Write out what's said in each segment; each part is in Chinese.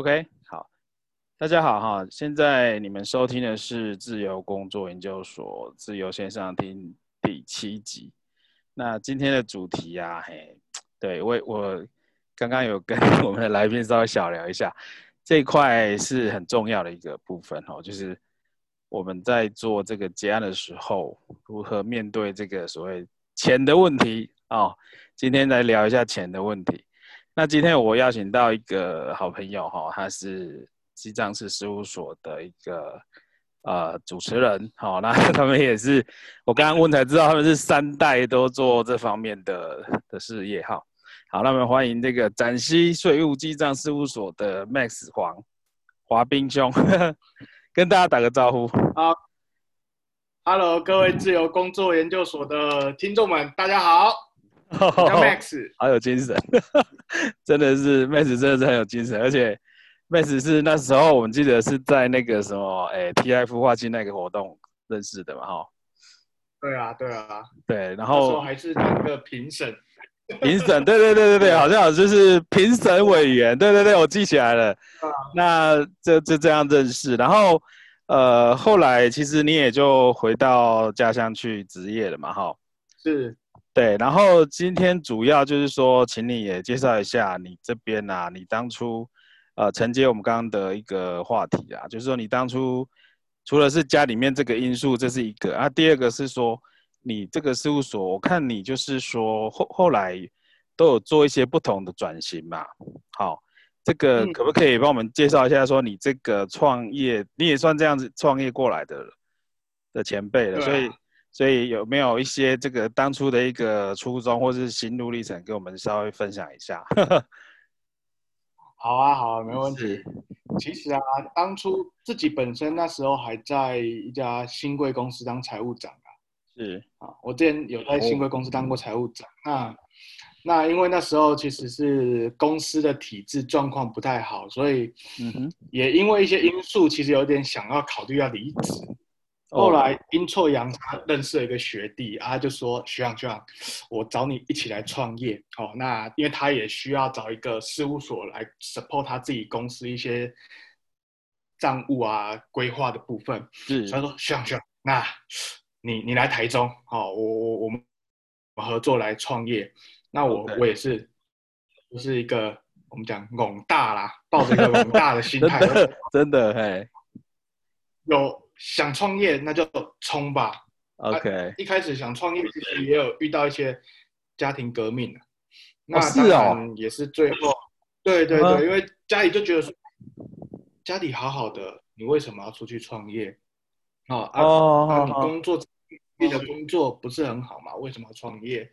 OK，好，大家好哈，现在你们收听的是自由工作研究所自由线上听第七集。那今天的主题呀，嘿，对我我刚刚有跟我们的来宾稍微小聊一下，这块是很重要的一个部分哦，就是我们在做这个结案的时候，如何面对这个所谓钱的问题哦。今天来聊一下钱的问题。那今天我邀请到一个好朋友哈，他是西藏市事务所的一个呃主持人，好，那 他们也是我刚刚问才知道他们是三代都做这方面的的事业哈。好，那么欢迎这个展西税务记账事务所的 Max 黄华斌兄，跟大家打个招呼。好，Hello，各位自由工作研究所的听众们，大家好。Max 好有精神，真的是 Max 真的是很有精神，而且 Max 是那时候我们记得是在那个什么哎 TF 孵化器那个活动认识的嘛哈。对啊对啊对，然后还是当个评审，评审对对对对对，好像就是评审委员，对对对，我记起来了。那就就这样认识，然后呃后来其实你也就回到家乡去职业了嘛哈。是。对，然后今天主要就是说，请你也介绍一下你这边啊，你当初呃承接我们刚刚的一个话题啊，就是说你当初除了是家里面这个因素，这是一个啊，第二个是说你这个事务所，我看你就是说后后来都有做一些不同的转型嘛，好，这个可不可以帮我们介绍一下，说你这个创业，你也算这样子创业过来的的前辈了，所以。所以有没有一些这个当初的一个初衷或者是心路历程，跟我们稍微分享一下？好啊，好啊，没问题。其实啊，当初自己本身那时候还在一家新贵公司当财务长啊。是啊，我之前有在新贵公司当过财务长。那那因为那时候其实是公司的体制状况不太好，所以也因为一些因素，其实有点想要考虑要离职。后来阴错阳差认识了一个学弟啊，就说学长学长，我找你一起来创业哦。那因为他也需要找一个事务所来 support 他自己公司一些账务啊规划的部分。是，他说学长学长，那你你来台中哦，我我我们合作来创业。那我我也是，就是一个我们讲猛大啦，抱着一个猛大的心态，真的嘿，有。想创业那就冲吧。OK，一开始想创业其实也有遇到一些家庭革命的，那当然也是最后，对对对，因为家里就觉得说，家里好好的，你为什么要出去创业？哦啊，你工作你的工作不是很好嘛？为什么要创业？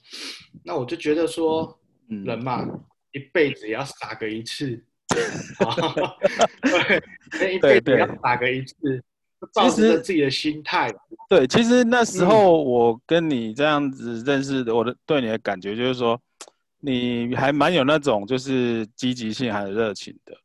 那我就觉得说，人嘛，一辈子也要傻个一次，对，一辈子要傻个一次。其实自己的心态，对，其实那时候我跟你这样子认识的，我的对你的感觉就是说，你还蛮有那种就是积极性还有热情的，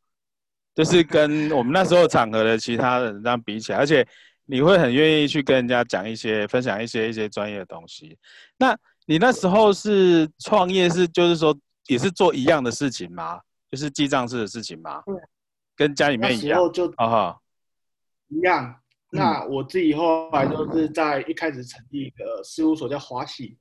就是跟我们那时候场合的其他人这样比起来，而且你会很愿意去跟人家讲一些、分享一些一些专业的东西。那你那时候是创业，是就是说也是做一样的事情吗？就是记账式的事情吗？对，跟家里面一样。就啊哈，一样。那我自己后来就是在一开始成立一个事务所，叫华喜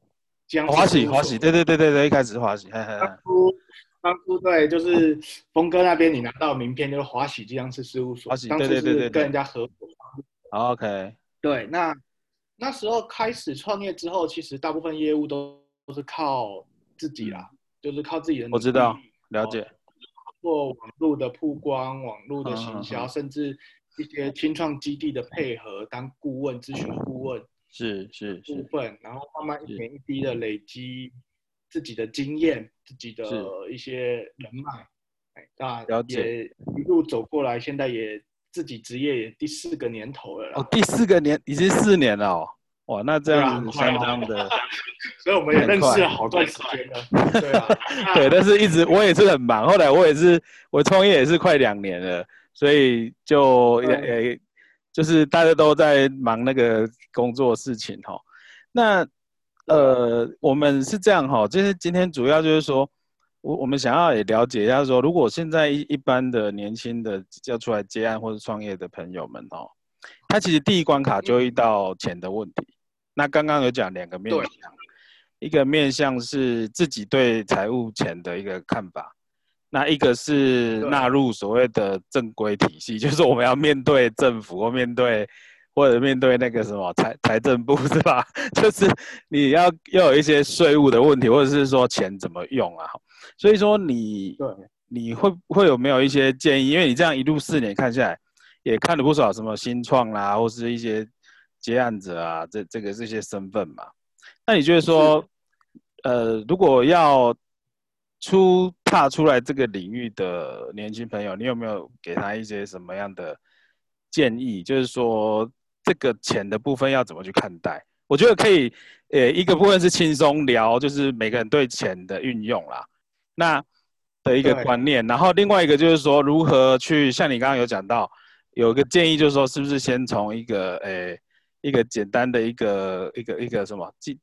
江。华喜华喜，对对对对对，一开始是华喜。当初当初对，就是峰哥那边你拿到名片就是华喜这样是事务所。华喜对对对对，跟人家合作。OK。对，那那时候开始创业之后，其实大部分业务都都是靠自己啦，就是靠自己的。我知道，了解。做网络的曝光，网络的行销，甚至。一些清创基地的配合，当顾问、咨询顾问是是部分，然后慢慢一点一滴的累积自己的经验、自己的一些人脉，哎，那也一路走过来，现在也自己职业也第四个年头了哦，第四个年已经四年了哦，哇，那这样子相当的，所以我们也认识了好段时间了，对啊，对，但是一直我也是很忙，后来我也是我创业也是快两年了。所以就也也，就是大家都在忙那个工作事情哈。那呃，我们是这样哈，就是今天主要就是说，我我们想要也了解一下，说如果现在一一般的年轻的要出来接案或者创业的朋友们哦，他其实第一关卡就遇到钱的问题。那刚刚有讲两个面向，一个面向是自己对财务钱的一个看法，那一个是纳入所谓的正规体系，就是我们要面对政府或面对或者面对那个什么财财政部是吧？就是你要要有一些税务的问题，或者是说钱怎么用啊？所以说你对你会会有没有一些建议？因为你这样一路四年看下来，也看了不少什么新创啦，或是一些接案者啊，这这个这些身份嘛。那你觉得说，呃，如果要出踏出来这个领域的年轻朋友，你有没有给他一些什么样的建议？就是说这个钱的部分要怎么去看待？我觉得可以，呃，一个部分是轻松聊，就是每个人对钱的运用啦。那的一个观念，然后另外一个就是说，如何去像你刚刚有讲到，有个建议就是说，是不是先从一个诶一个简单的一个一个一个什么记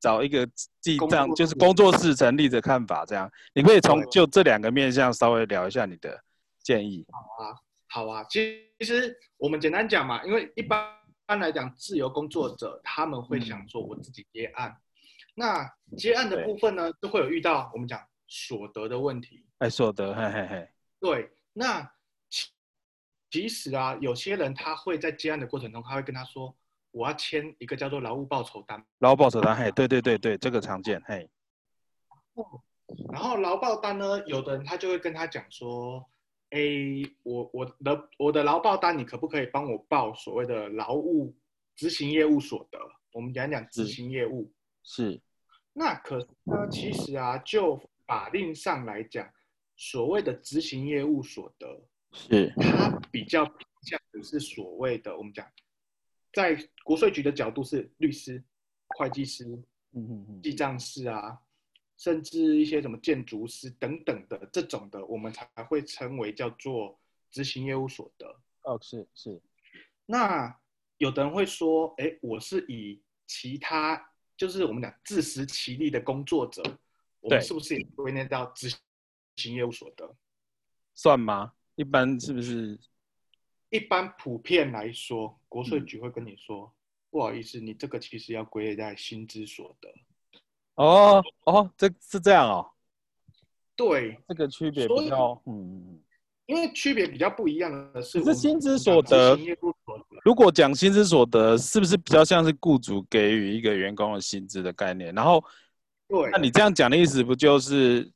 找一个记账，就是工作室成立的看法，这样。你可以从就这两个面向稍微聊一下你的建议。好啊，好啊，其实我们简单讲嘛，因为一般般来讲，自由工作者他们会想说我自己接案，那接案的部分呢，都会有遇到我们讲。所得的问题，哎，所得，嘿嘿嘿，对，那其实啊，有些人他会在接案的过程中，他会跟他说，我要签一个叫做劳务报酬单，劳务报酬单，嘿，对对对对，这个常见，嘿。然后劳报单呢，有的人他就会跟他讲说，哎，我我的我的劳报单，你可不可以帮我报所谓的劳务执行业务所得？我们讲讲执行业务，是。那可是呢，其实啊，就法令上来讲，所谓的执行业务所得，是它比较偏向的是所谓的我们讲，在国税局的角度是律师、会计师、嗯嗯嗯、记账师啊，甚至一些什么建筑师等等的这种的，我们才会称为叫做执行业务所得。哦，是是。那有的人会说，哎，我是以其他，就是我们讲自食其力的工作者。我们是不是也归纳到执行业务所得？算吗？一般是不是？一般普遍来说，国税局会跟你说，不好意思，你这个其实要归类在薪资所得。哦哦，这是这样哦。对，这个区别比较，嗯，因为区别比较不一样的是，是薪资所得。如果讲薪资所得，是不是比较像是雇主给予一个员工的薪资的概念？然后。对，那你这样讲的意思不就是，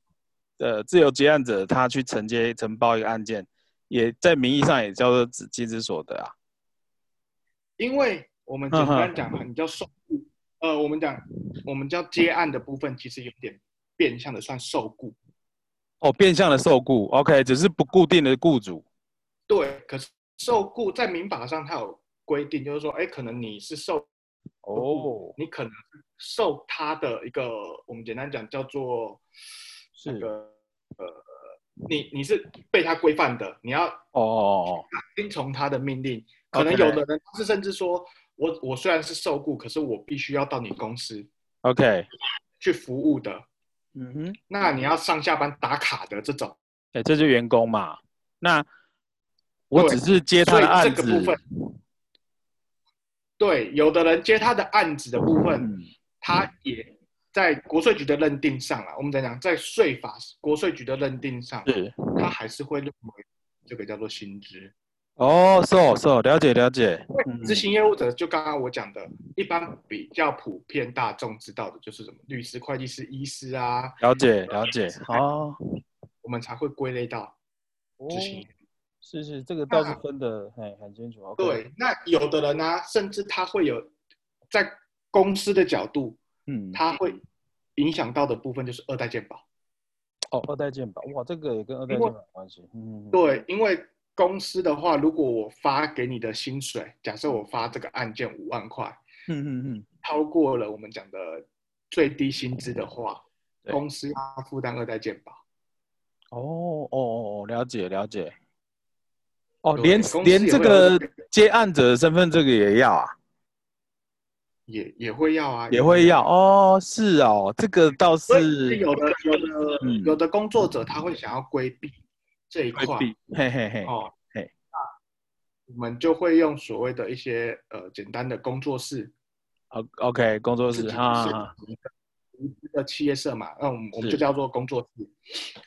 呃，自由接案者他去承接承包一个案件，也在名义上也叫做资薪资所得啊？因为我们简单讲你叫受雇，呃，我们讲我们叫接案的部分，其实有点变相的算受雇。哦，变相的受雇，OK，只是不固定的雇主。对，可是受雇在民法上它有规定，就是说，哎，可能你是受。哦，你可能受他的一个，我们简单讲叫做那个呃，你你是被他规范的，你要哦哦哦，听从他的命令。可能有的人是甚至说，我我虽然是受雇，可是我必须要到你公司，OK，去服务的。嗯哼，那你要上下班打卡的这种，哎，这就员工嘛？那我只是接他的案子。对，有的人接他的案子的部分，他也在国税局的认定上啊。我们讲讲，在税法国税局的认定上，是，他还是会认为这个叫做薪资。哦，是哦，是哦，了解了解。执行业务者就刚刚我讲的，一般比较普遍大众知道的就是什么律师、会计师、医师啊。了解了解，好，我们才会归类到执行。是是，这个倒是分的很很清楚。对，那有的人呢，甚至他会有在公司的角度，嗯，它会影响到的部分就是二代健保。哦，二代健保，哇，这个也跟二代健保有关系。嗯，对，因为公司的话，如果我发给你的薪水，假设我发这个案件五万块，嗯嗯嗯，超过了我们讲的最低薪资的话，公司要负担二代健保。哦哦哦，了解了解。哦，连连这个接案者的身份，这个也要啊？也也会要啊，也会要哦，是哦，这个倒是有的有的有的工作者他会想要规避这一块，嘿嘿嘿，哦嘿，那我们就会用所谓的一些呃简单的工作室，O OK 工作室哈，一个企业社嘛，那我们我们就叫做工作室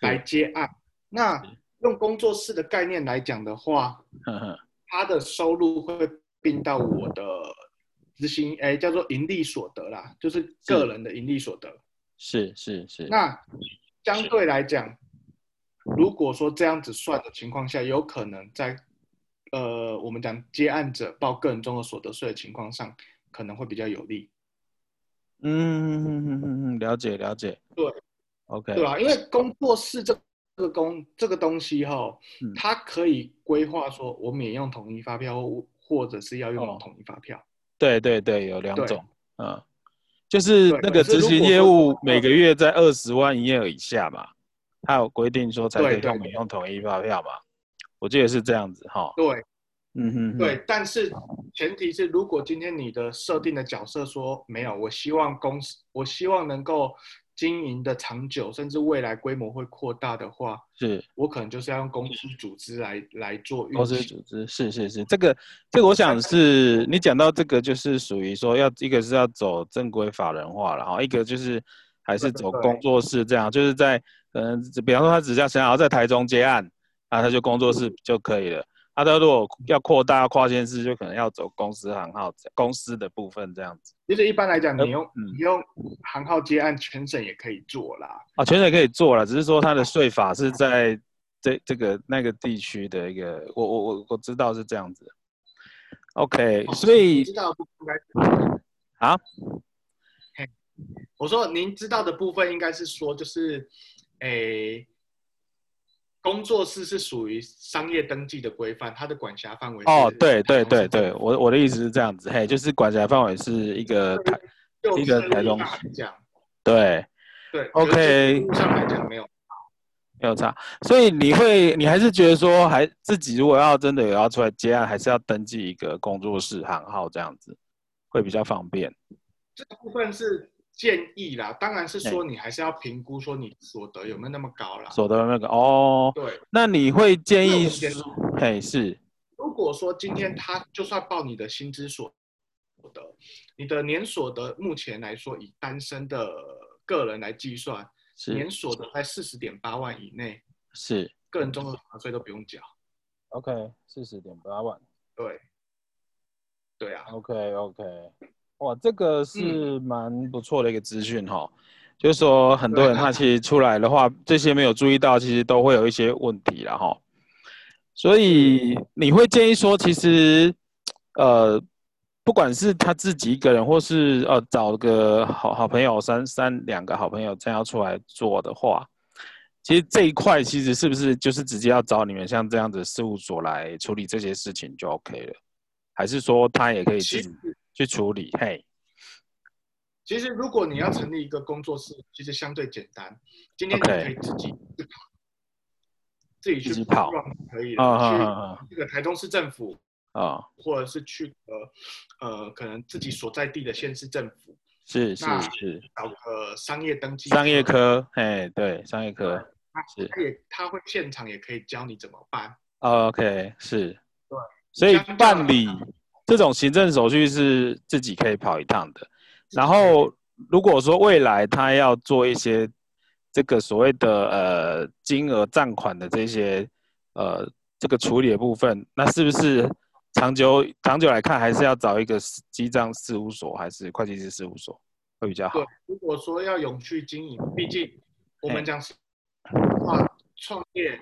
来接案。那用工作室的概念来讲的话，他的收入会并到我的。执行哎，叫做盈利所得啦，就是个人的盈利所得。是是是。那相对来讲，如果说这样子算的情况下，有可能在呃，我们讲接案者报个人综合所得税的情况上，可能会比较有利。嗯嗯嗯嗯嗯，了解了解。对，OK。对啊，因为工作室这个工这个东西哈，它可以规划说我免用统一发票，或者是要用统一发票。对对对，有两种，嗯，就是那个执行业务每个月在二十万营业额以下嘛，他有规定说才可以用统一发票嘛，我记得是这样子哈。对，嗯哼，对，但是前提是如果今天你的设定的角色说没有，我希望公司，我希望能够。经营的长久，甚至未来规模会扩大的话，是我可能就是要用公司组织来来做。公司组织是是是，这个这个我想是你讲到这个，就是属于说要一个是要走正规法人化了哈，一个就是还是走工作室这样，就是在可能比方说他只要想要在台中接案，啊他就工作室就可以了。他的如果要扩大跨县市，就可能要走公司行号公司的部分这样子。其实一般来讲，你用你用行号接案，全省也可以做啦。啊，全省可以做了，只是说它的税法是在这这个那个地区的一个，我我我我知道是这样子。OK，所以知道应该啊？我说您知道的部分应该是说，就是诶。工作室是属于商业登记的规范，它的管辖范围哦，对对对对，我我的意思是这样子，嘿，就是管辖范围是一个台一个台中讲，对。对，OK，上来讲没有没有差，所以你会你还是觉得说，还自己如果要真的有要出来接案，还是要登记一个工作室行号这样子，会比较方便。这部分是。建议啦，当然是说你还是要评估说你所得有没有那么高啦。所得那个哦，对，那你会建议说，嘿是，如果说今天他就算报你的薪资所得，你的年所得目前来说以单身的个人来计算，年所得在四十点八万以内，是个人综合税都不用缴。OK，四十点八万，对，对啊。OK OK。哇，这个是蛮不错的一个资讯哈，就是说很多人他其实出来的话，这些没有注意到，其实都会有一些问题了哈。所以你会建议说，其实呃，不管是他自己一个人，或是呃找个好好朋友三三两个好朋友这样出来做的话，其实这一块其实是不是就是直接要找你们像这样子事务所来处理这些事情就 OK 了？还是说他也可以自己？去处理嘿，其实如果你要成立一个工作室，其实相对简单。今天你可以自己自己去跑，可以的。去这个台中市政府啊，或者是去呃呃，可能自己所在地的县市政府，是是是，找个商业登记商业科，哎对，商业科，是他也他会现场也可以教你怎么办。OK，是，对，所以办理。这种行政手续是自己可以跑一趟的，然后如果说未来他要做一些这个所谓的呃金额账款的这些呃这个处理的部分，那是不是长久长久来看还是要找一个记账事务所还是会计师事务所会比较好？对，如果说要永续经营，毕竟我们讲话创业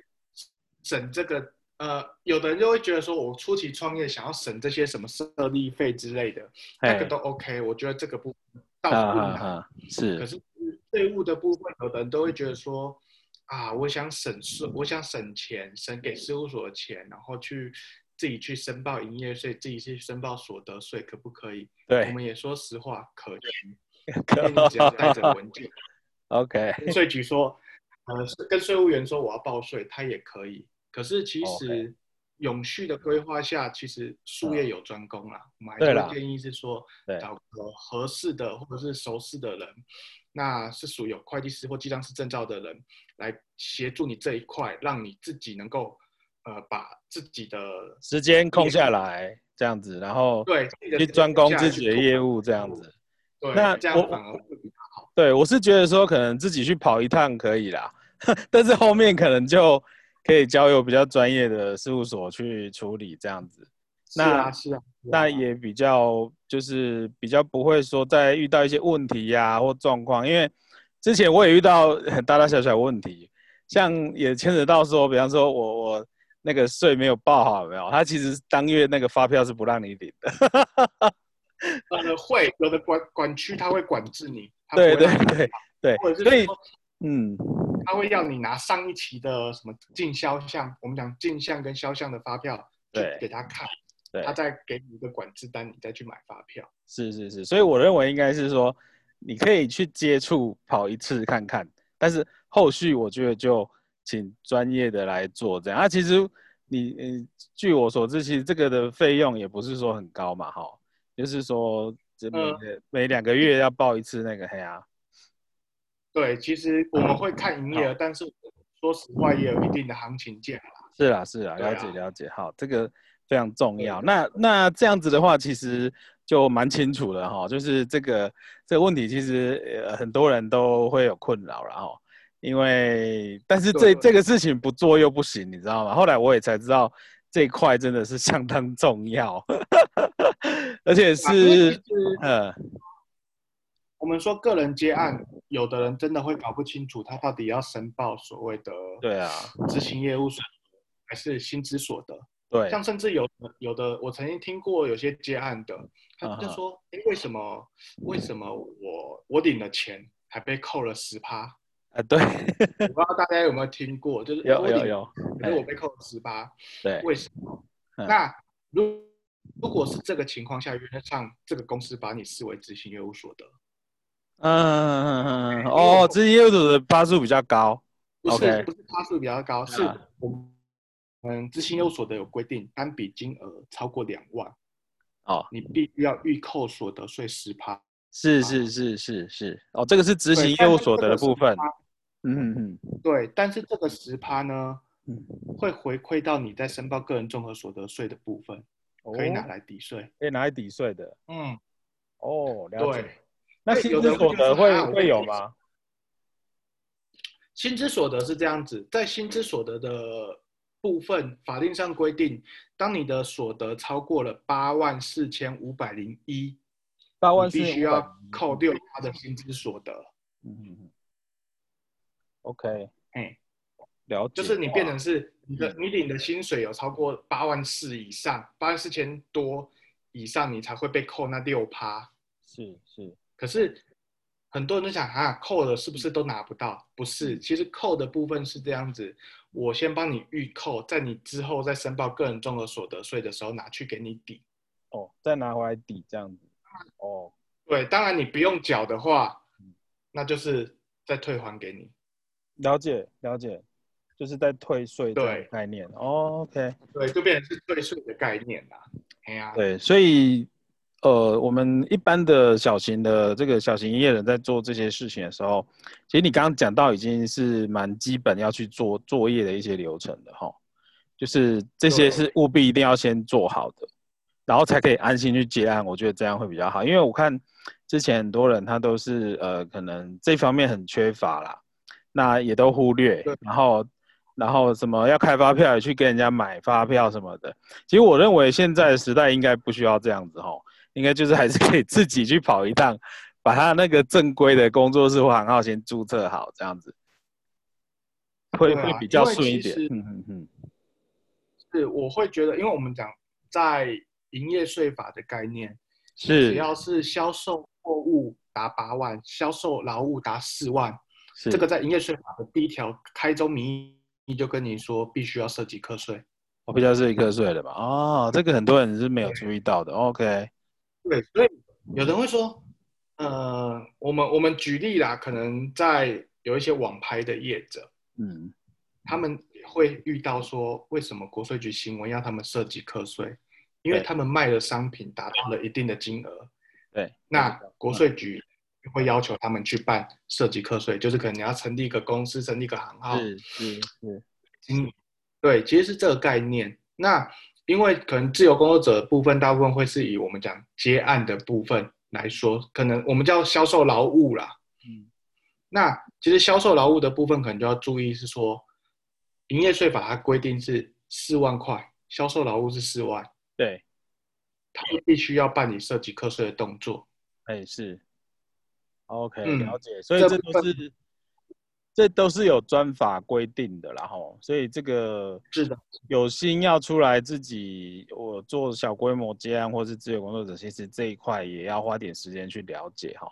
省这个。呃，有的人就会觉得说，我初期创业想要省这些什么设立费之类的，那个都 OK。我觉得这个部分倒不难，是。可是税务的部分，有的人都会觉得说，啊，我想省税，我想省钱，省给事务所的钱，然后去自己去申报营业税，自己去申报所得税，可不可以？对，我们也说实话，可以，可以，只要带着文件。OK。税局说，呃，跟税务员说我要报税，他也可以。可是其实永续的规划下，其实术业有专攻啦。我们还是建议是说，找个合适的或者是熟识的人，那是属于有会计师或记账师证照的人来协助你这一块，让你自己能够呃把自己的时间空下来，这样子，然后对去专攻自己的业务，这样子。对，那这样反而会比较好。对，我是觉得说可能自己去跑一趟可以啦，但是后面可能就。可以交由比较专业的事务所去处理这样子，那是啊，那也比较就是比较不会说在遇到一些问题呀或状况，因为之前我也遇到大大小小问题，像也牵扯到说，比方说我我那个税没有报好，没有，他其实当月那个发票是不让你领的，呃，会有的管管区他会管制你，对对对对，所以嗯。他会要你拿上一期的什么进销项，我们讲进项跟销项的发票，对，给他看，对，他再给你一个管制单，你再去买发票。是是是，所以我认为应该是说，你可以去接触跑一次看看，但是后续我觉得就请专业的来做这样。啊，其实你嗯，据我所知，其实这个的费用也不是说很高嘛，哈，就是说这每每两个月要报一次那个黑啊。对，其实我们会看营业额，但是说实话也有一定的行情价啦。是啊，是啊，了解了解，好，这个非常重要。那那这样子的话，其实就蛮清楚了哈，就是这个这个问题，其实呃很多人都会有困扰了哈。因为但是这这个事情不做又不行，你知道吗？后来我也才知道这一块真的是相当重要，而且是呃。我们说个人接案，有的人真的会搞不清楚他到底要申报所谓的对啊。执行业务所得还是薪资所得。对，像甚至有有的我曾经听过有些接案的，他就说：哎，为什么为什么我我领了钱还被扣了十趴？啊，对，我不知道大家有没有听过，就是有有有，可是我被扣了十趴，对，为什么？那如如果是这个情况下，原则上这个公司把你视为执行业务所得。嗯嗯嗯嗯哦，执行业务的趴数比较高，不是不是趴数比较高，是我们执行业务所得有规定，单笔金额超过两万，哦，你必须要预扣所得税十趴。是是是是是，哦，这个是执行业务所得的部分。嗯嗯嗯，对，但是这个十趴呢，会回馈到你在申报个人综合所得税的部分，可以拿来抵税，可以拿来抵税的。嗯，哦，了解。那薪资所得会会有吗？薪资所得是这样子，在薪资所得的部分，法定上规定，当你的所得超过了八万四千五百零一，八万必须要扣六他的薪资所得。嗯嗯嗯。OK，哎，了解。就是你变成是你的你领的薪水有超过八万四以上，八万四千多以上，你才会被扣那六趴。是是。可是很多人都想啊，扣了是不是都拿不到？不是，其实扣的部分是这样子，我先帮你预扣，在你之后再申报个人综合所得税的时候拿去给你抵。哦，再拿回来抵这样子。哦，对，当然你不用缴的话，那就是再退还给你。了解了解，就是在退税的概念。哦，OK。对，就变成是退税的概念啦。哎呀，对，所以。呃，我们一般的小型的这个小型营业人在做这些事情的时候，其实你刚刚讲到已经是蛮基本要去做作业的一些流程的哈，就是这些是务必一定要先做好的，然后才可以安心去接案。我觉得这样会比较好，因为我看之前很多人他都是呃可能这方面很缺乏啦，那也都忽略，然后然后什么要开发票也去跟人家买发票什么的。其实我认为现在的时代应该不需要这样子哈。应该就是还是可以自己去跑一趟，把他那个正规的工作室或行号先注册好，这样子会会比较顺一点。嗯嗯嗯，是我会觉得，因为我们讲在营业税法的概念，是只要是销售货物达八万，销售劳务达四万，这个在营业税法的第一条开宗明义就跟你说，必须要涉及课税。我比较涉及课税的吧？哦，这个很多人是没有注意到的。OK。对，所以有人会说，呃，我们我们举例啦，可能在有一些网拍的业者，嗯，他们会遇到说，为什么国税局新闻要他们涉及课税？因为他们卖的商品达到了一定的金额，对，那国税局会要求他们去办涉及课税，就是可能你要成立一个公司，成立一个行号，是是是，嗯，对，其实是这个概念。那因为可能自由工作者部分大部分会是以我们讲接案的部分来说，可能我们叫销售劳务啦，嗯，那其实销售劳务的部分可能就要注意是说，营业税法它规定是四万块，销售劳务是四万。对，他必须要办理涉及课税的动作。哎，是，OK，了解。所以这都是，这都是有专法规定的，然后，所以这个是的，有心要出来自己我做小规模接案或是自由工作者，其实这一块也要花点时间去了解哈。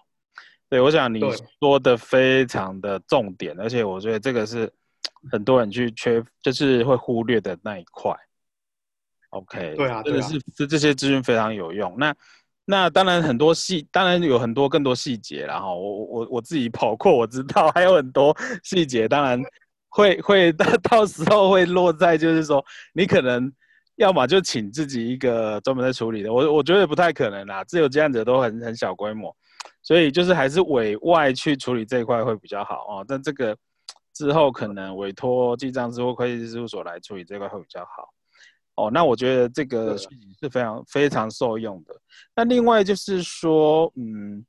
对，我想你说的非常的重点，而且我觉得这个是很多人去缺，就是会忽略的那一块。OK，对啊，真的是这这些资讯非常有用。那那当然很多细，当然有很多更多细节然后我我我自己跑过，我知道还有很多细节，当然会会到 到时候会落在就是说，你可能要么就请自己一个专门在处理的，我我觉得不太可能啦。自由这样子都很很小规模，所以就是还是委外去处理这一块会比较好哦。但这个之后可能委托记账师或会计事务所来处理这块会比较好。哦，那我觉得这个是非常非常受用的。那另外就是说，嗯，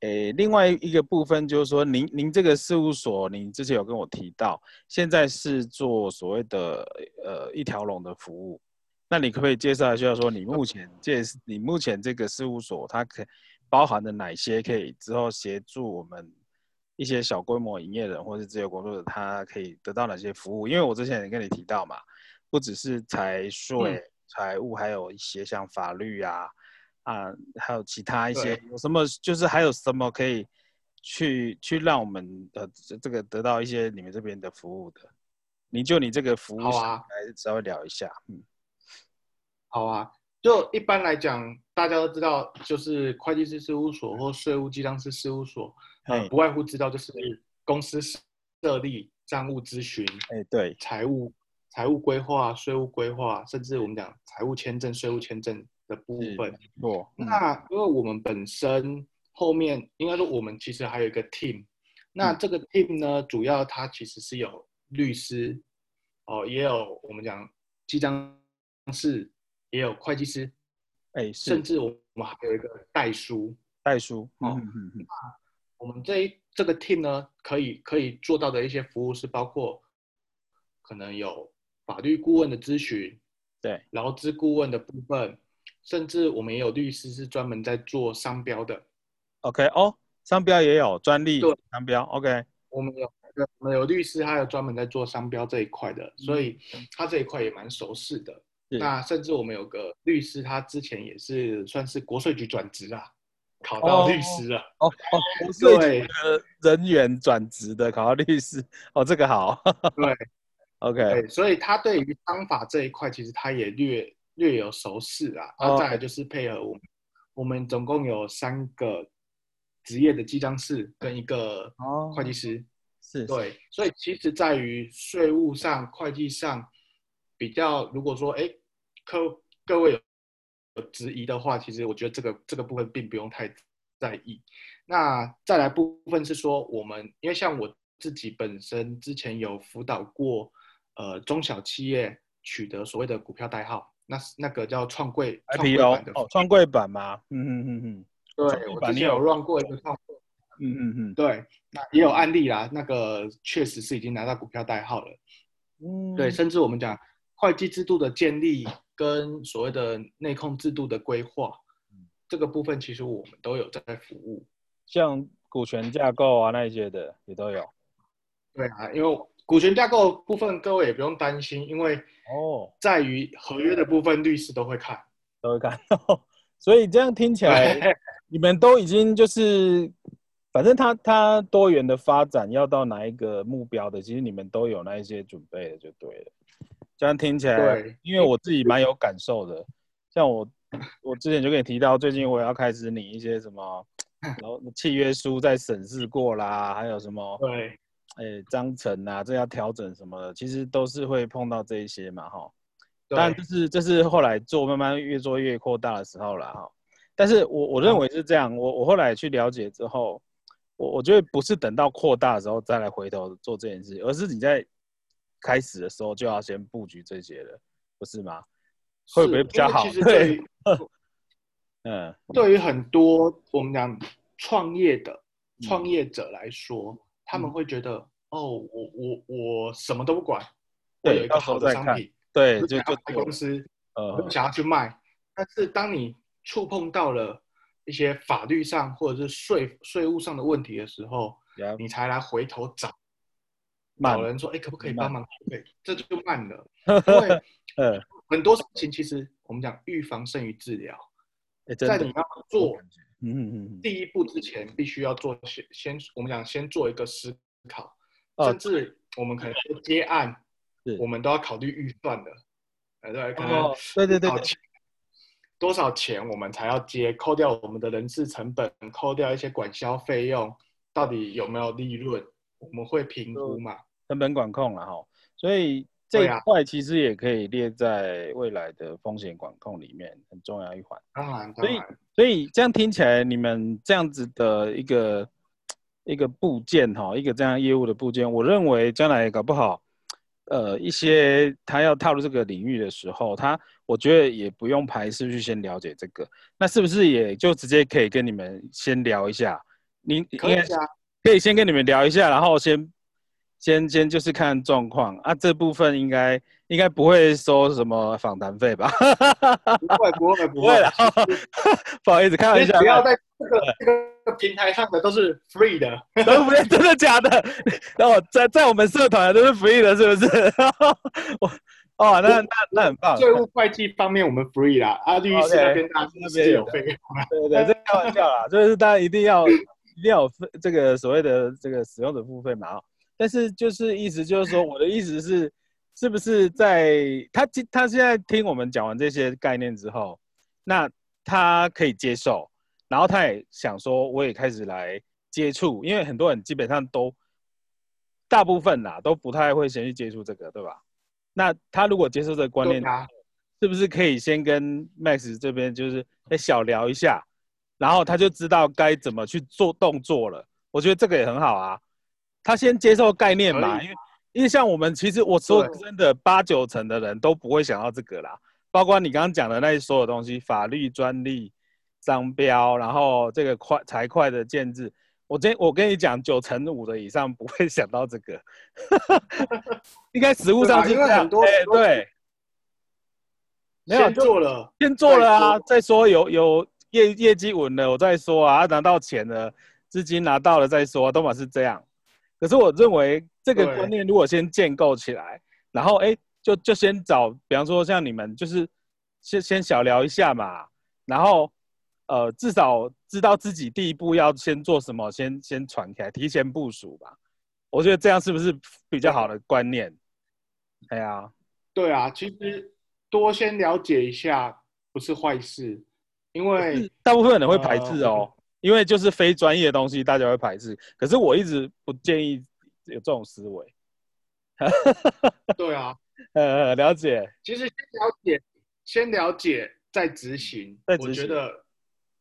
诶，另外一个部分就是说，您您这个事务所，您之前有跟我提到，现在是做所谓的呃一条龙的服务。那你可不可以介绍一下，说你目前这你目前这个事务所，它可包含的哪些可以之后协助我们一些小规模营业人或是自由工作者，他可以得到哪些服务？因为我之前也跟你提到嘛。不只是财税、财务，还有一些像法律啊，啊，还有其他一些有什么，就是还有什么可以去去让我们呃这个得到一些你们这边的服务的？你就你这个服务来稍微聊一下，嗯，好啊，就一般来讲，大家都知道，就是会计师事务所或税务计量师事务所，呃，不外乎知道就是公司设立、账务咨询，哎，对，财务。财务规划、税务规划，甚至我们讲财务签证、税务签证的部分。错。那因为我们本身后面应该说，我们其实还有一个 team。那这个 team 呢，主要它其实是有律师，哦，也有我们讲记账师，也有会计师，哎，甚至我们还有一个代书。代书。哦。我们这一这个 team 呢，可以可以做到的一些服务是包括，可能有。法律顾问的咨询，对劳资顾问的部分，甚至我们也有律师是专门在做商标的。OK，哦，商标也有专利商标。OK，我们有我们有律师，他有专门在做商标这一块的，所以他这一块也蛮熟悉的。那甚至我们有个律师，他之前也是算是国税局转职啊，考到律师了。哦哦，国税局的人员转职的考到律师，哦，这个好。对。OK，所以他对于章法这一块，其实他也略略有熟识啊。然后再来就是配合我们，我们总共有三个职业的记账师跟一个会计师，是对。所以其实在于税务上、会计上比较，如果说哎，各各位有质疑的话，其实我觉得这个这个部分并不用太在意。那再来部分是说，我们因为像我自己本身之前有辅导过。呃，中小企业取得所谓的股票代号，那那个叫创柜 IPO 哦，创柜板吗？嗯嗯嗯嗯，对，我之前有 run 过一个创柜，嗯嗯嗯，对，那也有案例啦，那个确实是已经拿到股票代号了，嗯，对，甚至我们讲会计制度的建立跟所谓的内控制度的规划，这个部分其实我们都有在服务，像股权架构啊那一些的也都有，对啊，因为。股权架构部分，各位也不用担心，因为哦，在于合约的部分，律师都会看，都会看。所以这样听起来，你们都已经就是，反正它它多元的发展要到哪一个目标的，其实你们都有那一些准备的，就对了。这样听起来，对，因为我自己蛮有感受的。像我，我之前就跟你提到，最近我也要开始领一些什么，然后契约书在审视过啦，还有什么，对。哎章程啊，这要调整什么的，其实都是会碰到这一些嘛，哈。但就，是这是后来做慢慢越做越扩大的时候了，哈。但是我我认为是这样，我我后来去了解之后，我我觉得不是等到扩大的时候再来回头做这件事，而是你在开始的时候就要先布局这些了，不是吗？会不会比较好？对，嗯，对于很多我们讲创业的创业者来说，他们会觉得，哦，我我我什么都不管，我有一个好的商品，对，就就开公司，呃，想要去卖，但是当你触碰到了一些法律上或者是税税务上的问题的时候，你才来回头找找人说，哎，可不可以帮忙？对，这就慢了，因为呃 很多事情其实我们讲预防胜于治疗，在你要做嗯嗯第一步之前，必须要做先先我们讲先做一个思考，甚至我们可能接案，我们都要考虑预算的，呃对，可能对对对。多少钱我们才要接？扣掉我们的人事成本，扣掉一些管销费用，到底有没有利润？我们会评估嘛？成本管控了哈，所以这一块其实也可以列在未来的风险管控里面，很重要一环。当然，所以所以这样听起来，你们这样子的一个一个部件哈，一个这样业务的部件，我认为将来搞不好。呃，一些他要踏入这个领域的时候，他我觉得也不用排斥去先了解这个，那是不是也就直接可以跟你们先聊一下？您可以啊，可以先跟你们聊一下，然后先先先就是看状况啊，这部分应该应该不会收什么访谈费吧？不会不会不会了，不好意思，开玩笑，不要在这个这个。平台上的都是 free 的，都不对，真的假的？然后在在我们社团都是 free 的，是不是？我哦，那那那很棒。税务会计方面我们 free 啦，啊，律师那边大那边有费用。对对，这开玩笑啦，就是大家一定要一定要费这个所谓的这个使用者付费嘛。但是就是意思就是说，我的意思是，是不是在他他现在听我们讲完这些概念之后，那他可以接受？然后他也想说，我也开始来接触，因为很多人基本上都，大部分啦都不太会先去接触这个，对吧？那他如果接受这个观念，是不是可以先跟 Max 这边就是再小聊一下，然后他就知道该怎么去做动作了？我觉得这个也很好啊。他先接受概念嘛，因为因为像我们其实我说真的，八九成的人都不会想到这个啦，包括你刚刚讲的那些所有东西，法律专利。商标，然后这个快财会的建制，我今我跟你讲，九成五的以上不会想到这个，应该实物上是这样。哎，对，没有做了，先做了啊，再说有有业业绩稳了，我再说啊，拿到钱了，资金拿到了再说，都嘛是这样。可是我认为这个观念如果先建构起来，然后哎，就就先找，比方说像你们，就是先先小聊一下嘛，然后。呃，至少知道自己第一步要先做什么，先先传开，提前部署吧。我觉得这样是不是比较好的观念？哎呀，对啊，其实多先了解一下不是坏事，因为大部分人会排斥哦，因为就是非专业的东西大家会排斥。可是我一直不建议有这种思维。对啊，呃，了解。其实先了解，先了解再执行，我觉得。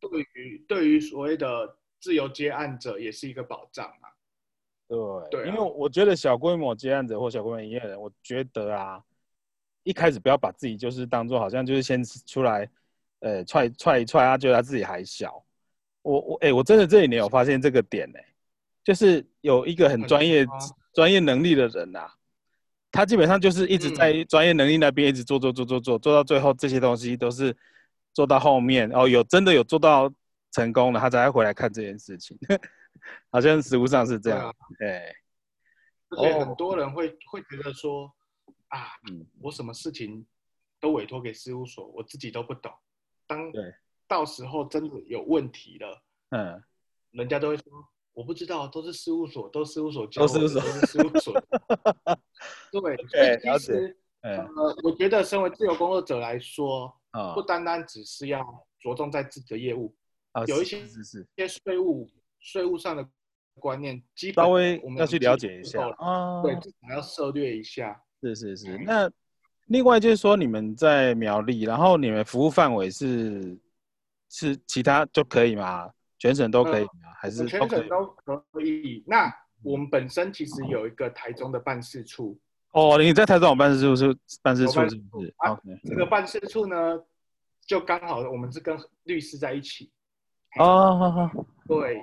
对于对于所谓的自由接案者也是一个保障啊。对，对，因为我觉得小规模接案者或小规模营业人，我觉得啊，一开始不要把自己就是当做好像就是先出来，呃，踹踹一踹啊，觉得他自己还小。我我哎，我真的这几年有发现这个点呢，就是有一个很专业专业能力的人呐，他基本上就是一直在专业能力那边一直做做做做做，做到最后这些东西都是。做到后面哦，有真的有做到成功了，他才会回来看这件事情，好像实物上是这样。对，而且很多人会会觉得说啊，我什么事情都委托给事务所，我自己都不懂。当到时候真的有问题了，嗯，人家都会说我不知道，都是事务所，都事务所教，都事务所，都是事务所。对，其实呃，我觉得身为自由工作者来说。不单单只是要着重在自己的业务，有一些是是一些税务税务上的观念，基本稍微要去了解一下啊。对，至少要涉略一下。是是是。那另外就是说，你们在苗栗，然后你们服务范围是是其他就可以吗？全省都可以吗？还是全省都可以？那我们本身其实有一个台中的办事处。哦，你在台中有办事处是办事处是不是？OK，这个办事处呢，就刚好我们是跟律师在一起。哦，对，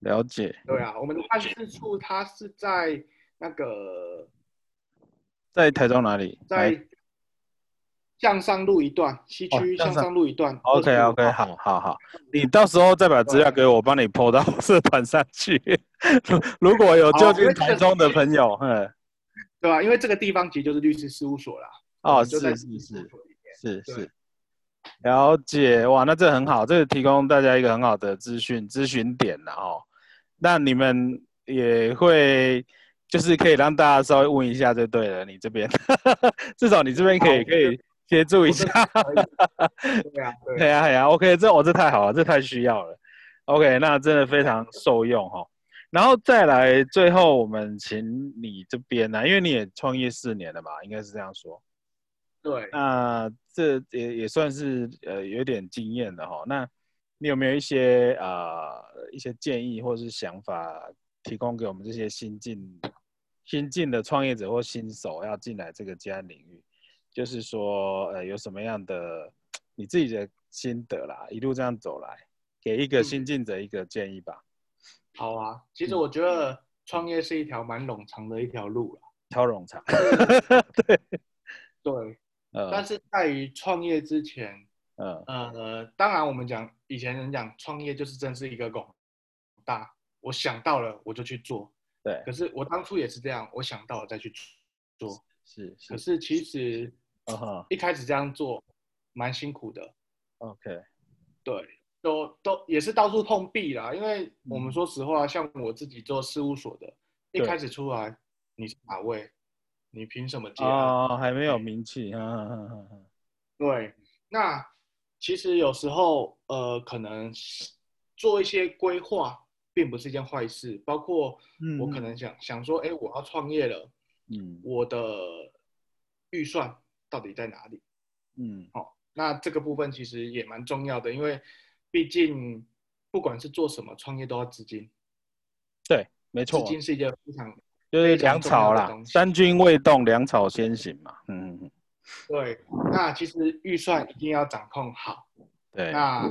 了解。对啊，我们的办事处它是在那个，在台中哪里？在向上路一段，西区向上路一段。OK OK，好好好，你到时候再把资料给我，帮你 PO 到社团上去。如果有就近台中的朋友，嗯。对吧？因为这个地方其实就是律师事务所啦。哦，是是是是是，了解哇，那这很好，这个提供大家一个很好的资讯咨询点了哦。那你们也会就是可以让大家稍微问一下就对了，你这边 至少你这边可以可以协助一下。对啊，对啊，对啊，OK，这我这太好了，这太需要了。OK，那真的非常受用哈。然后再来，最后我们请你这边呢，因为你也创业四年了嘛，应该是这样说。对，那这也也算是呃有点经验的哈。那你有没有一些呃一些建议或者是想法，提供给我们这些新进新进的创业者或新手要进来这个家领域？就是说，呃，有什么样的你自己的心得啦？一路这样走来，给一个新进者一个建议吧。好啊，其实我觉得创业是一条蛮冗长的一条路了，超冗长。对对，呃，但是在于创业之前，呃呃，当然我们讲以前人讲创业就是真是一个拱大，我想到了我就去做。对，可是我当初也是这样，我想到了再去做。是，可是其实，一开始这样做蛮辛苦的。OK，对。都都也是到处碰壁啦，因为我们说实话，像我自己做事务所的，一开始出来你是哪位？你凭什么接？哦，还没有名气。对，那其实有时候呃，可能做一些规划并不是一件坏事。包括我可能想想说，哎，我要创业了，嗯，我的预算到底在哪里？嗯，好，那这个部分其实也蛮重要的，因为。毕竟，不管是做什么创业，都要资金。对，没错，资金是一个非常就是粮草啦，三军未动，粮草先行嘛。嗯嗯对，那其实预算一定要掌控好。对。那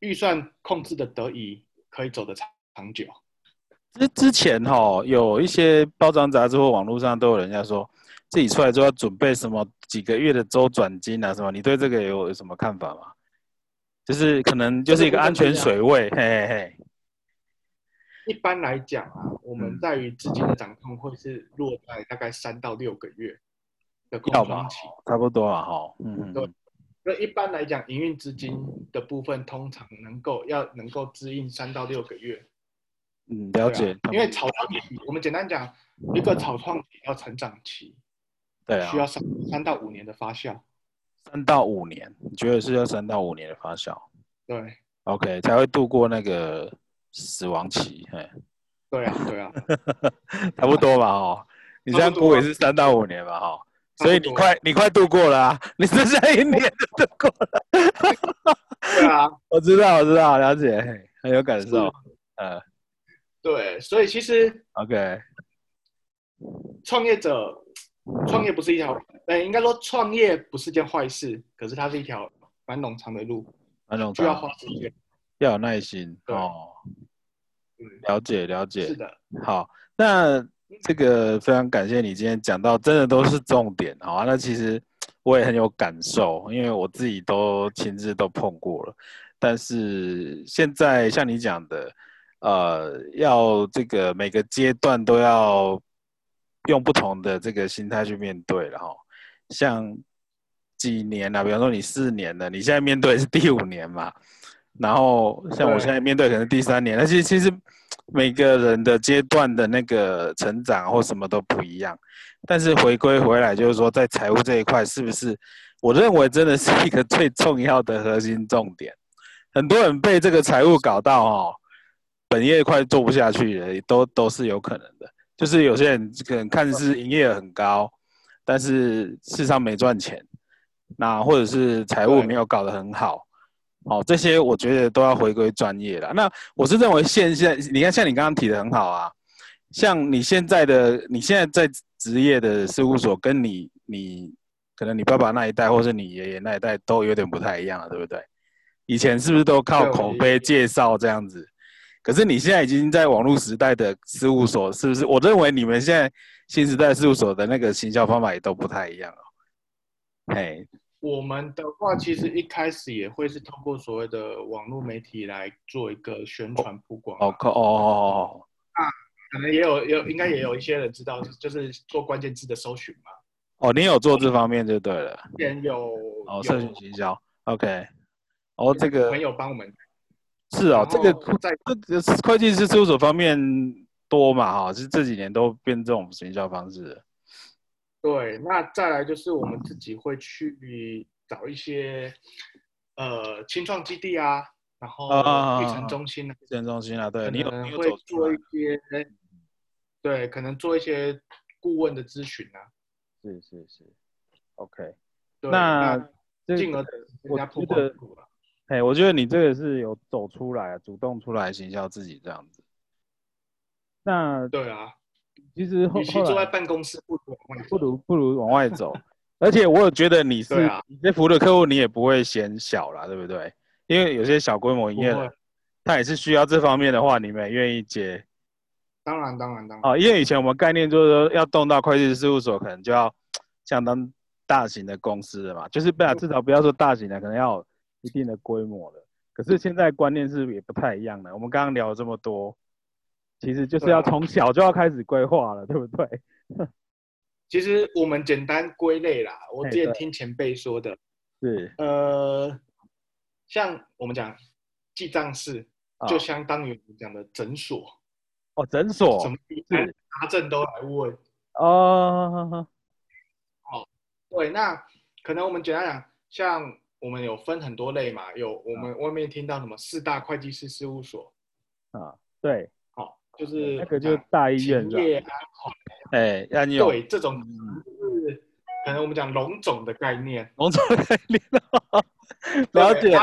预算控制的得宜，可以走得长长久。之之前哈，有一些包装杂志或网络上都有人家说。自己出来就要准备什么几个月的周转金啊？什么？你对这个有有什么看法吗？就是可能就是一个安全水位，嘿嘿嘿。一般来讲啊，我们在于资金的掌控会是落在大概三到六个月的空窗期，差不多啊，哈。嗯，对。那一般来讲，营运资金的部分通常能够要能够支应三到六个月。嗯，了解。因为草创期，我们简单讲，一个草创期要成长期。对啊，需要三三到五年的发酵，三到五年，你觉得是要三到五年的发酵？对，OK 才会度过那个死亡期，嘿，对啊，对啊，差不多吧，哦，你这样估也是三到五年吧，哈，所以你快你快度过了啊，你剩下一年就度过了，对啊，我知道我知道，了解，很有感受，呃，对，所以其实 OK，创业者。创业不是一条，呃，应该说创业不是件坏事，可是它是一条蛮冗长的路，蛮冗长，需要花时间，要有耐心哦。了解了解，是的。好，那这个非常感谢你今天讲到，真的都是重点，好啊。那其实我也很有感受，因为我自己都亲自都碰过了。但是现在像你讲的，呃，要这个每个阶段都要。用不同的这个心态去面对了哈，像几年啊，比方说你四年了，你现在面对是第五年嘛，然后像我现在面对可能第三年，那其实其实每个人的阶段的那个成长或什么都不一样，但是回归回来就是说，在财务这一块，是不是我认为真的是一个最重要的核心重点？很多人被这个财务搞到哦，本业快做不下去了，都都是有可能的。就是有些人可能看似营业额很高，但是事实上没赚钱，那或者是财务没有搞得很好，哦，这些我觉得都要回归专业了。那我是认为现在你看，像你刚刚提的很好啊，像你现在的你现在在职业的事务所，跟你你可能你爸爸那一代或是你爷爷那一代都有点不太一样了，对不对？以前是不是都靠口碑介绍这样子？可是你现在已经在网络时代的事务所，是不是？我认为你们现在新时代事务所的那个行销方法也都不太一样哦。哎，我们的话其实一开始也会是通过所谓的网络媒体来做一个宣传曝光。哦，哦哦哦，那可能也有有应该也有一些人知道，就是做关键字的搜寻嘛。哦，你有做这方面就对了。之前有哦，社群行销，OK。哦，这个朋友帮我们。是啊，这个在这个会计师事务所方面多嘛哈，是这几年都变这种营销方式。对，那再来就是我们自己会去找一些呃青创基地啊，然后育成中心啊，育成中心啊，对你有你会做一些，对，可能做一些顾问的咨询啊。是是是，OK。那进而我觉得。哎，我觉得你这个是有走出来，主动出来行销自己这样子。那对啊，其实与其坐在办公室，不如不如不如往外走。而且我有觉得你是你这服务的客户，你也不会嫌小啦，对不对？因为有些小规模营业的，他也是需要这方面的话，你们也愿意接。当然当然当然。啊，因为以前我们概念就是说，要动到会计师事务所，可能就要 相当大型的公司了嘛，就是不要至少不要说大型的，可能要。一定的规模了，可是现在观念是也不太一样了。我们刚刚聊了这么多，其实就是要从小就要开始规划了，对不对？其实我们简单归类啦，我之前听前辈说的，是呃，像我们讲记账式，就相当于我们讲的诊所哦，诊所什么查证都来问哦。哦，对，那可能我们简单讲，像。我们有分很多类嘛，有我们外面听到什么四大会计师事务所啊，对，好，就是那个就是大医院是吧？哎，对这种就是可能我们讲龙总的概念，龙总的概念，了解。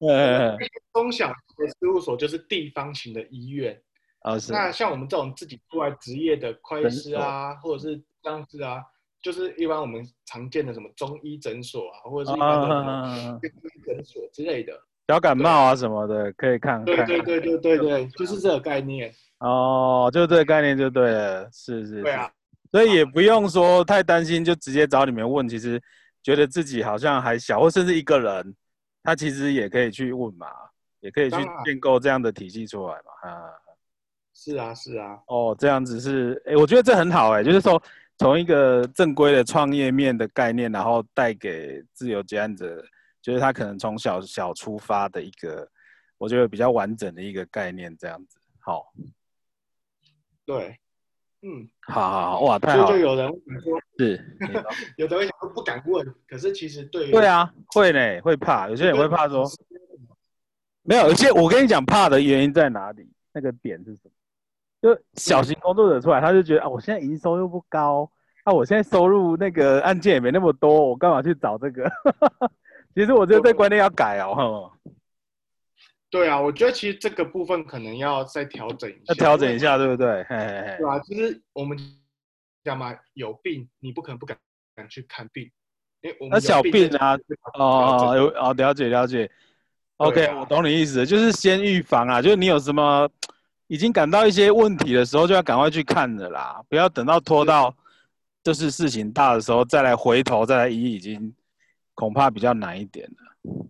呃，中小的事务所就是地方型的医院啊，是。那像我们这种自己出来职业的会计师啊，或者是这样子啊。就是一般我们常见的什么中医诊所啊，或者是一般的什么诊所之类的，小感冒啊什么的可以看。对对对对对对，就是这个概念。哦，就这个概念就对了，是是。对啊，所以也不用说太担心，就直接找你们问。其实觉得自己好像还小，或甚至一个人，他其实也可以去问嘛，也可以去建构这样的体系出来嘛。啊，是啊是啊。哦，这样子是，哎，我觉得这很好，哎，就是说。从一个正规的创业面的概念，然后带给自由接案者，就是他可能从小小出发的一个，我觉得比较完整的一个概念，这样子。好，对，嗯，好好好，哇，太好。就有人说，是，有的人想不敢问，可是其实对，对啊，会呢，会怕，有些人会怕说，没有，有些我跟你讲，怕的原因在哪里？那个点是什么？就小型工作者出来，他就觉得啊，我现在营收又不高，啊，我现在收入那个案件也没那么多，我干嘛去找这个？其实我觉得这观念要改哦。对啊，我觉得其实这个部分可能要再调整一下。要调整一下，对不对？对啊，其实我们讲嘛，有病你不可能不敢敢去看病，因为我们那小病啊，哦有哦，了解了解。OK，我懂你意思，就是先预防啊，就是你有什么。已经感到一些问题的时候，就要赶快去看的啦，不要等到拖到就是事情大的时候再来回头再来医，已经恐怕比较难一点了。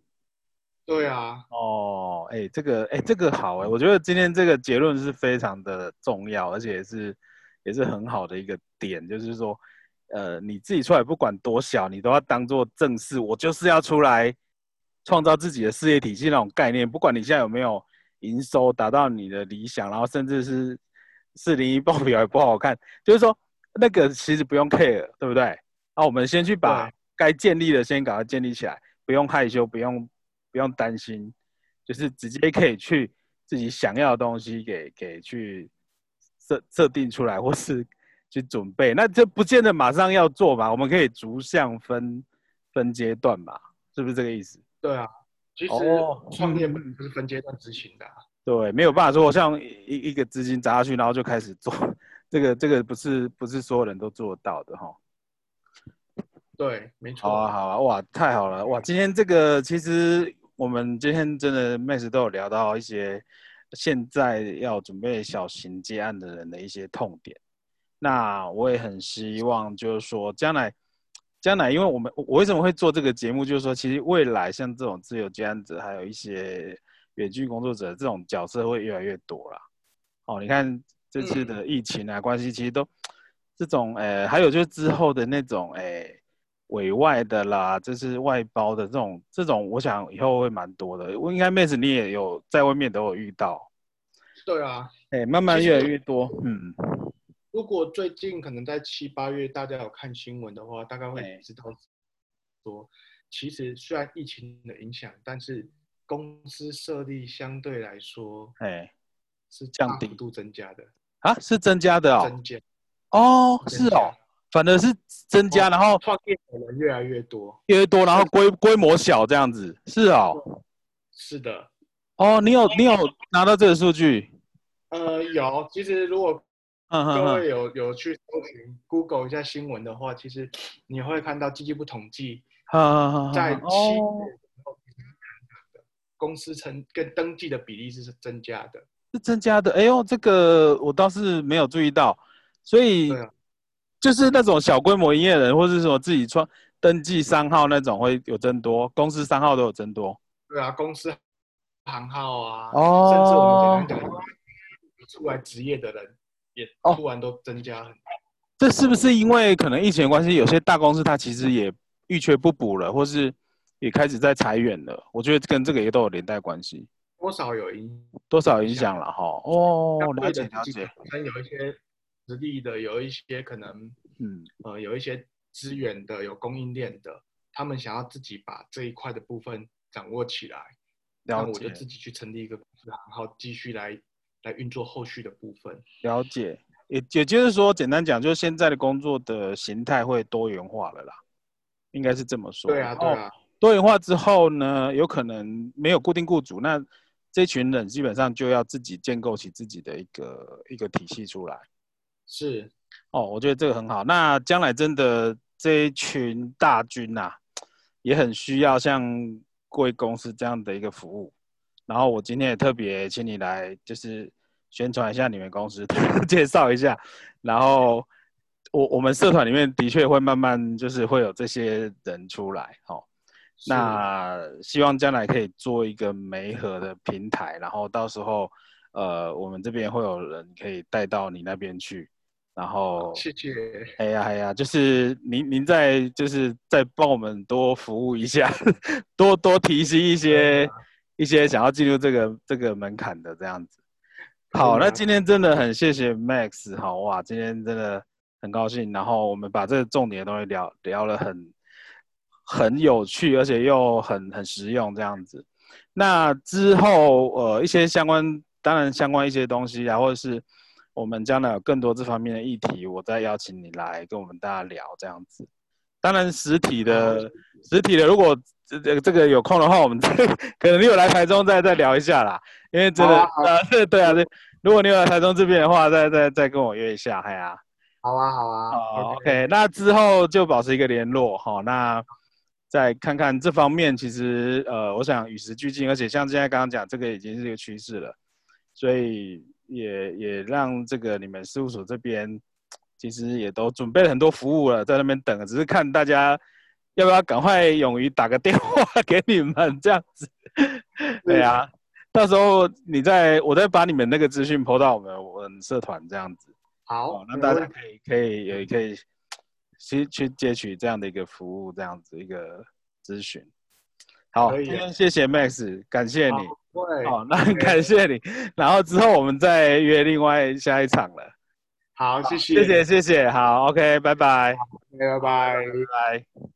对啊，哦，哎，这个，哎，这个好哎，我觉得今天这个结论是非常的重要，而且也是也是很好的一个点，就是说，呃，你自己出来不管多小，你都要当做正事，我就是要出来创造自己的事业体系那种概念，不管你现在有没有。营收达到你的理想，然后甚至是四零一报表也不好看，就是说那个其实不用 care，对不对？啊，我们先去把该建立的先赶快建立起来，不用害羞，不用不用担心，就是直接可以去自己想要的东西给给去设设定出来，或是去准备。那这不见得马上要做嘛，我们可以逐项分分阶段嘛，是不是这个意思？对啊，其实创业不是分阶段执行的。对，没有办法说像一一个资金砸下去，然后就开始做，这个这个不是不是所有人都做得到的哈。对，没错。好啊，好啊，哇，太好了，哇，今天这个其实我们今天真的 Max 都有聊到一些现在要准备小型接案的人的一些痛点。那我也很希望就是说将来将来，因为我们我为什么会做这个节目，就是说其实未来像这种自由接案者，还有一些。远距工作者这种角色会越来越多了。哦，你看这次的疫情啊，关系其实都这种，诶，还有就是之后的那种，诶，委外的啦，就是外包的这种，这种我想以后会蛮多的。我应该妹子你也有在外面都有遇到。对啊，哎，慢慢越来越多。嗯，如果最近可能在七八月大家有看新闻的话，大概会知道说，其实虽然疫情的影响，但是。公司设立相对来说，哎，是降低度增加的。啊，是增加的哦，增加。哦，是哦，反而是增加，然后创业的人越来越多，越来越多，然后规规模小这样子，是哦，是的，哦，你有你有拿到这个数据？呃，有，其实如果各位有有去搜寻 Google 一下新闻的话，其实你会看到经济部统计，在七。公司成跟登记的比例是增加的，是增加的。哎呦，这个我倒是没有注意到，所以就是那种小规模营业人，或者是说自己创登记商号那种会有增多，公司商号都有增多。对啊，公司行号啊，哦，甚至我们简单讲，出来职业的人也突然都增加很。这是不是因为可能疫情关系，有些大公司它其实也预缺不补了，或是？也开始在裁员了，我觉得跟这个也都有连带关系，多少有影，多少影响了哈。哦，了解了解。可能有一些实力的，有一些可能，嗯呃，有一些资源的，有供应链的，他们想要自己把这一块的部分掌握起来，然后我就自己去成立一个公司，然后继续来来运作后续的部分。了解，也也就是说，简单讲，就是现在的工作的形态会多元化了啦，应该是这么说。对啊，对啊。多元化之后呢，有可能没有固定雇主，那这群人基本上就要自己建构起自己的一个一个体系出来。是，哦，我觉得这个很好。那将来真的这一群大军呐，也很需要像贵公司这样的一个服务。然后我今天也特别请你来，就是宣传一下你们公司，介绍一下。然后我我们社团里面的确会慢慢就是会有这些人出来，哦。那希望将来可以做一个媒合的平台，然后到时候，呃，我们这边会有人可以带到你那边去，然后谢谢。哎呀哎呀，就是您您再就是再帮我们多服务一下，多多提醒一些一些想要进入这个这个门槛的这样子。好，那今天真的很谢谢 Max，好哇，今天真的很高兴，然后我们把这个重点的东西聊聊了很。很有趣，而且又很很实用这样子。那之后，呃，一些相关，当然相关一些东西啊，或者是我们将来有更多这方面的议题，我再邀请你来跟我们大家聊这样子。当然，实体的实体的，如果这这这个有空的话，我们可能你有来台中再再聊一下啦。因为真的，啊，对啊，对。如果你有来台中这边的话，再再再跟我约一下，嗨呀。好啊，好啊。好，OK。那之后就保持一个联络，好，那。再看看这方面，其实呃，我想与时俱进，而且像现在刚刚讲，这个已经是一个趋势了，所以也也让这个你们事务所这边其实也都准备了很多服务了，在那边等，只是看大家要不要赶快勇于打个电话给你们这样子。对啊，到时候你再我再把你们那个资讯抛到我们我们社团这样子，好，那大家可以可以也可以。去去接取这样的一个服务，这样子一个咨询，好，今天谢谢 Max，感谢你，好，那很感谢你，然后之后我们再约另外下一场了，好，谢谢，谢谢，谢谢，好，OK，拜拜，拜拜，拜拜。